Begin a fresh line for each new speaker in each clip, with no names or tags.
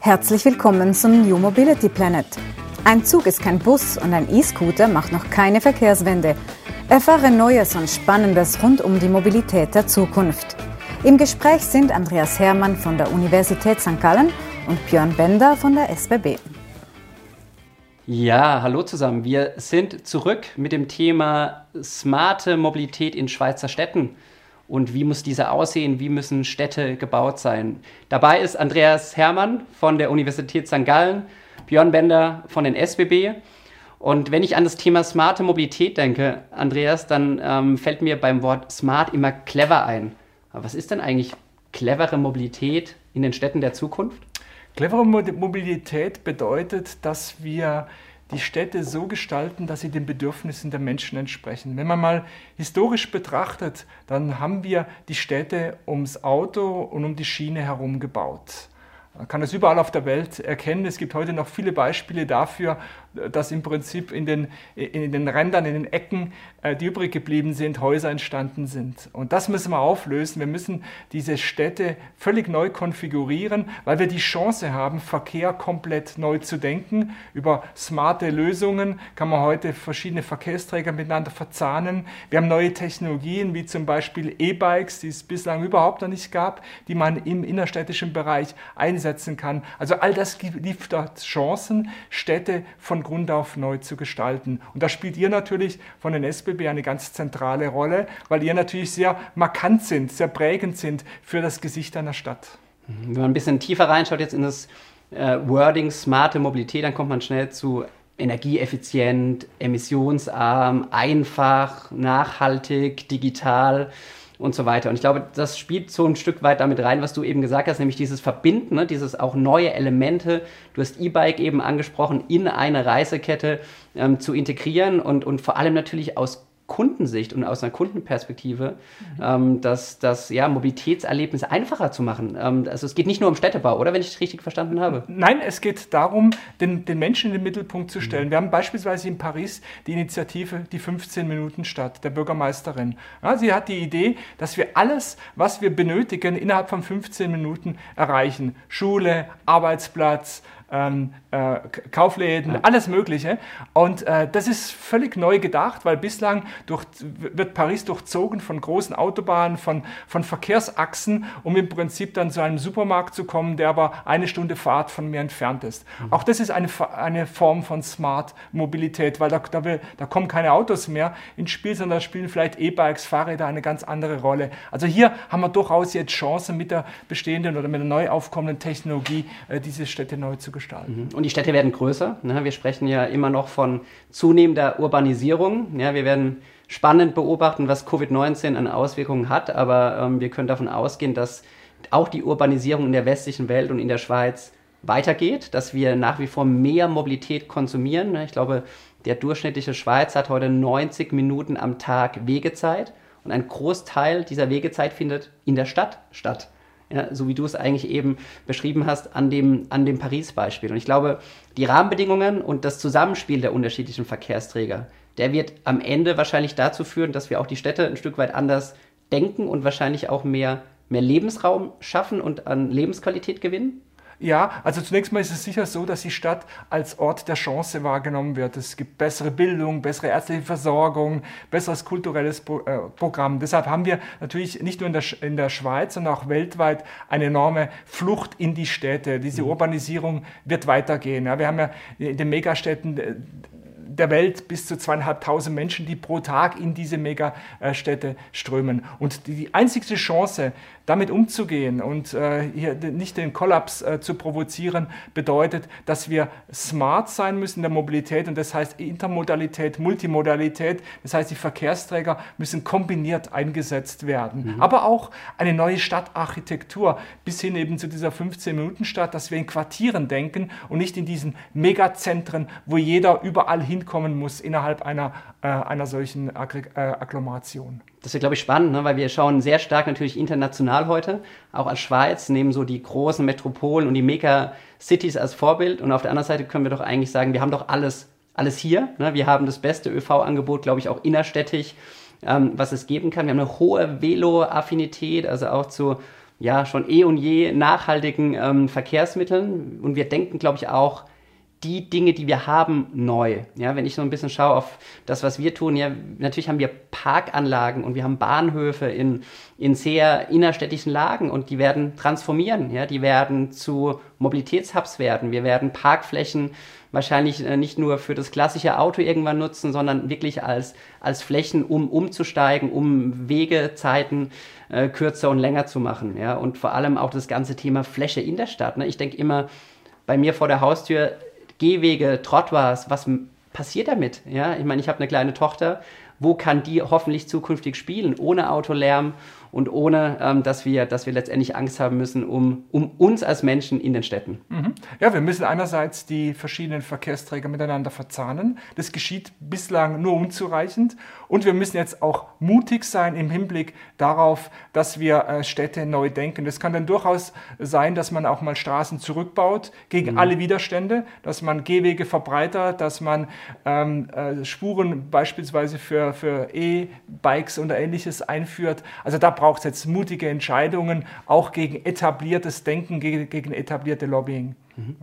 Herzlich willkommen zum New Mobility Planet. Ein Zug ist kein Bus und ein E-Scooter macht noch keine Verkehrswende. Erfahre Neues und Spannendes rund um die Mobilität der Zukunft. Im Gespräch sind Andreas Hermann von der Universität St. Gallen und Björn Bender von der SBB.
Ja, hallo zusammen. Wir sind zurück mit dem Thema smarte Mobilität in Schweizer Städten. Und wie muss diese aussehen? Wie müssen Städte gebaut sein? Dabei ist Andreas Hermann von der Universität St. Gallen, Björn Bender von den SBB. Und wenn ich an das Thema smarte Mobilität denke, Andreas, dann ähm, fällt mir beim Wort smart immer clever ein. Aber was ist denn eigentlich clevere Mobilität in den Städten der Zukunft?
Clevere Mobilität bedeutet, dass wir die Städte so gestalten, dass sie den Bedürfnissen der Menschen entsprechen. Wenn man mal historisch betrachtet, dann haben wir die Städte ums Auto und um die Schiene herum gebaut. Man kann das überall auf der Welt erkennen. Es gibt heute noch viele Beispiele dafür, dass im Prinzip in den, in den Rändern, in den Ecken, äh, die übrig geblieben sind, Häuser entstanden sind. Und das müssen wir auflösen. Wir müssen diese Städte völlig neu konfigurieren, weil wir die Chance haben, Verkehr komplett neu zu denken. Über smarte Lösungen kann man heute verschiedene Verkehrsträger miteinander verzahnen. Wir haben neue Technologien, wie zum Beispiel E-Bikes, die es bislang überhaupt noch nicht gab, die man im innerstädtischen Bereich einsetzen kann. Also all das liefert Chancen, Städte von Grund auf neu zu gestalten. Und da spielt ihr natürlich von den SBB eine ganz zentrale Rolle, weil ihr natürlich sehr markant sind, sehr prägend sind für das Gesicht einer Stadt.
Mhm. Wenn man ein bisschen tiefer reinschaut jetzt in das äh, Wording smarte Mobilität, dann kommt man schnell zu energieeffizient, emissionsarm, einfach, nachhaltig, digital und so weiter. Und ich glaube, das spielt so ein Stück weit damit rein, was du eben gesagt hast, nämlich dieses Verbinden, ne, dieses auch neue Elemente, du hast E-Bike eben angesprochen, in eine Reisekette ähm, zu integrieren und, und vor allem natürlich aus Kundensicht und aus einer Kundenperspektive, mhm. ähm, das, das ja, Mobilitätserlebnis einfacher zu machen. Ähm, also es geht nicht nur um Städtebau, oder wenn ich es richtig verstanden habe?
Nein, es geht darum, den, den Menschen in den Mittelpunkt zu stellen. Mhm. Wir haben beispielsweise in Paris die Initiative Die 15 Minuten Stadt der Bürgermeisterin. Ja, sie hat die Idee, dass wir alles, was wir benötigen, innerhalb von 15 Minuten erreichen. Schule, Arbeitsplatz, ähm, äh, Kaufläden, ja. alles Mögliche. Und äh, das ist völlig neu gedacht, weil bislang durch, wird Paris durchzogen von großen Autobahnen, von, von Verkehrsachsen, um im Prinzip dann zu einem Supermarkt zu kommen, der aber eine Stunde Fahrt von mir entfernt ist. Mhm. Auch das ist eine, eine Form von Smart Mobilität, weil da, da, will, da kommen keine Autos mehr ins Spiel, sondern da spielen vielleicht E-Bikes, Fahrräder eine ganz andere Rolle. Also hier haben wir durchaus jetzt Chancen mit der bestehenden oder mit der neu aufkommenden Technologie, äh, diese Städte neu zu gestalten.
Mhm. Und die Städte werden größer. Ne? Wir sprechen ja immer noch von zunehmender Urbanisierung. Ja, wir werden spannend beobachten, was Covid-19 an Auswirkungen hat, aber ähm, wir können davon ausgehen, dass auch die Urbanisierung in der westlichen Welt und in der Schweiz weitergeht, dass wir nach wie vor mehr Mobilität konsumieren. Ne? Ich glaube, der durchschnittliche Schweizer hat heute 90 Minuten am Tag Wegezeit und ein Großteil dieser Wegezeit findet in der Stadt statt ja, so wie du es eigentlich eben beschrieben hast, an dem, an dem Paris-Beispiel. Und ich glaube, die Rahmenbedingungen und das Zusammenspiel der unterschiedlichen Verkehrsträger, der wird am Ende wahrscheinlich dazu führen, dass wir auch die Städte ein Stück weit anders denken und wahrscheinlich auch mehr, mehr Lebensraum schaffen und an Lebensqualität gewinnen.
Ja, also zunächst mal ist es sicher so, dass die Stadt als Ort der Chance wahrgenommen wird. Es gibt bessere Bildung, bessere ärztliche Versorgung, besseres kulturelles äh, Programm. Deshalb haben wir natürlich nicht nur in der, in der Schweiz, sondern auch weltweit eine enorme Flucht in die Städte. Diese mhm. Urbanisierung wird weitergehen. Ja, wir haben ja in den Megastädten äh, der Welt bis zu zweieinhalbtausend Menschen, die pro Tag in diese Megastädte strömen. Und die einzigste Chance, damit umzugehen und äh, hier nicht den Kollaps äh, zu provozieren, bedeutet, dass wir smart sein müssen in der Mobilität und das heißt Intermodalität, Multimodalität, das heißt die Verkehrsträger müssen kombiniert eingesetzt werden. Mhm. Aber auch eine neue Stadtarchitektur bis hin eben zu dieser 15-Minuten-Stadt, dass wir in Quartieren denken und nicht in diesen Megazentren, wo jeder überall hinkommen muss innerhalb einer, äh, einer solchen Aggr äh, Agglomeration.
Das ist, glaube ich, spannend, ne? weil wir schauen sehr stark natürlich international heute, auch als Schweiz, nehmen so die großen Metropolen und die Mega-Cities als Vorbild. Und auf der anderen Seite können wir doch eigentlich sagen, wir haben doch alles, alles hier. Ne? Wir haben das beste ÖV-Angebot, glaube ich, auch innerstädtisch, ähm, was es geben kann. Wir haben eine hohe Velo-Affinität, also auch zu ja schon eh und je nachhaltigen ähm, Verkehrsmitteln. Und wir denken, glaube ich, auch die Dinge, die wir haben, neu. Ja, wenn ich so ein bisschen schaue auf das, was wir tun, ja, natürlich haben wir Parkanlagen und wir haben Bahnhöfe in, in sehr innerstädtischen Lagen und die werden transformieren, ja, die werden zu Mobilitätshubs werden. Wir werden Parkflächen wahrscheinlich äh, nicht nur für das klassische Auto irgendwann nutzen, sondern wirklich als, als Flächen, um umzusteigen, um Wegezeiten äh, kürzer und länger zu machen. Ja? Und vor allem auch das ganze Thema Fläche in der Stadt. Ne? Ich denke immer, bei mir vor der Haustür Gehwege, Trottoirs, was passiert damit? Ja, ich meine, ich habe eine kleine Tochter. Wo kann die hoffentlich zukünftig spielen, ohne Autolärm und ohne, ähm, dass, wir, dass wir letztendlich Angst haben müssen um, um uns als Menschen in den Städten.
Mhm. Ja, wir müssen einerseits die verschiedenen Verkehrsträger miteinander verzahnen. Das geschieht bislang nur unzureichend. Und wir müssen jetzt auch mutig sein im Hinblick darauf, dass wir äh, Städte neu denken. Das kann dann durchaus sein, dass man auch mal Straßen zurückbaut gegen mhm. alle Widerstände, dass man Gehwege verbreitert, dass man ähm, äh, Spuren beispielsweise für, für E-Bikes oder ähnliches einführt. Also da braucht es jetzt mutige Entscheidungen, auch gegen etabliertes Denken, gegen, gegen etablierte Lobbying.
Mhm.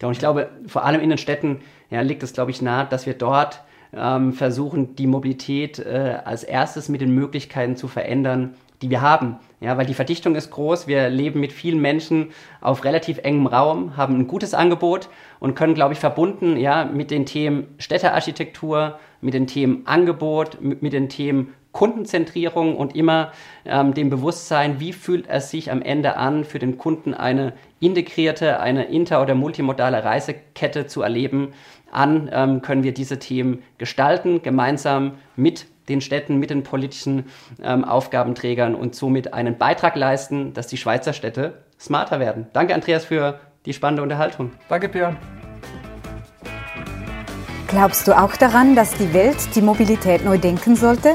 Ja, und ich glaube, vor allem in den Städten ja, liegt es, glaube ich, nahe, dass wir dort ähm, versuchen, die Mobilität äh, als erstes mit den Möglichkeiten zu verändern, die wir haben. Ja, weil die Verdichtung ist groß, wir leben mit vielen Menschen auf relativ engem Raum, haben ein gutes Angebot und können, glaube ich, verbunden ja, mit den Themen Städtearchitektur, mit den Themen Angebot, mit, mit den Themen Kundenzentrierung und immer ähm, dem Bewusstsein, wie fühlt es sich am Ende an, für den Kunden eine integrierte, eine inter- oder multimodale Reisekette zu erleben, an, ähm, können wir diese Themen gestalten, gemeinsam mit den Städten, mit den politischen ähm, Aufgabenträgern und somit einen Beitrag leisten, dass die Schweizer Städte smarter werden. Danke, Andreas, für die spannende Unterhaltung.
Danke, Björn.
Glaubst du auch daran, dass die Welt die Mobilität neu denken sollte?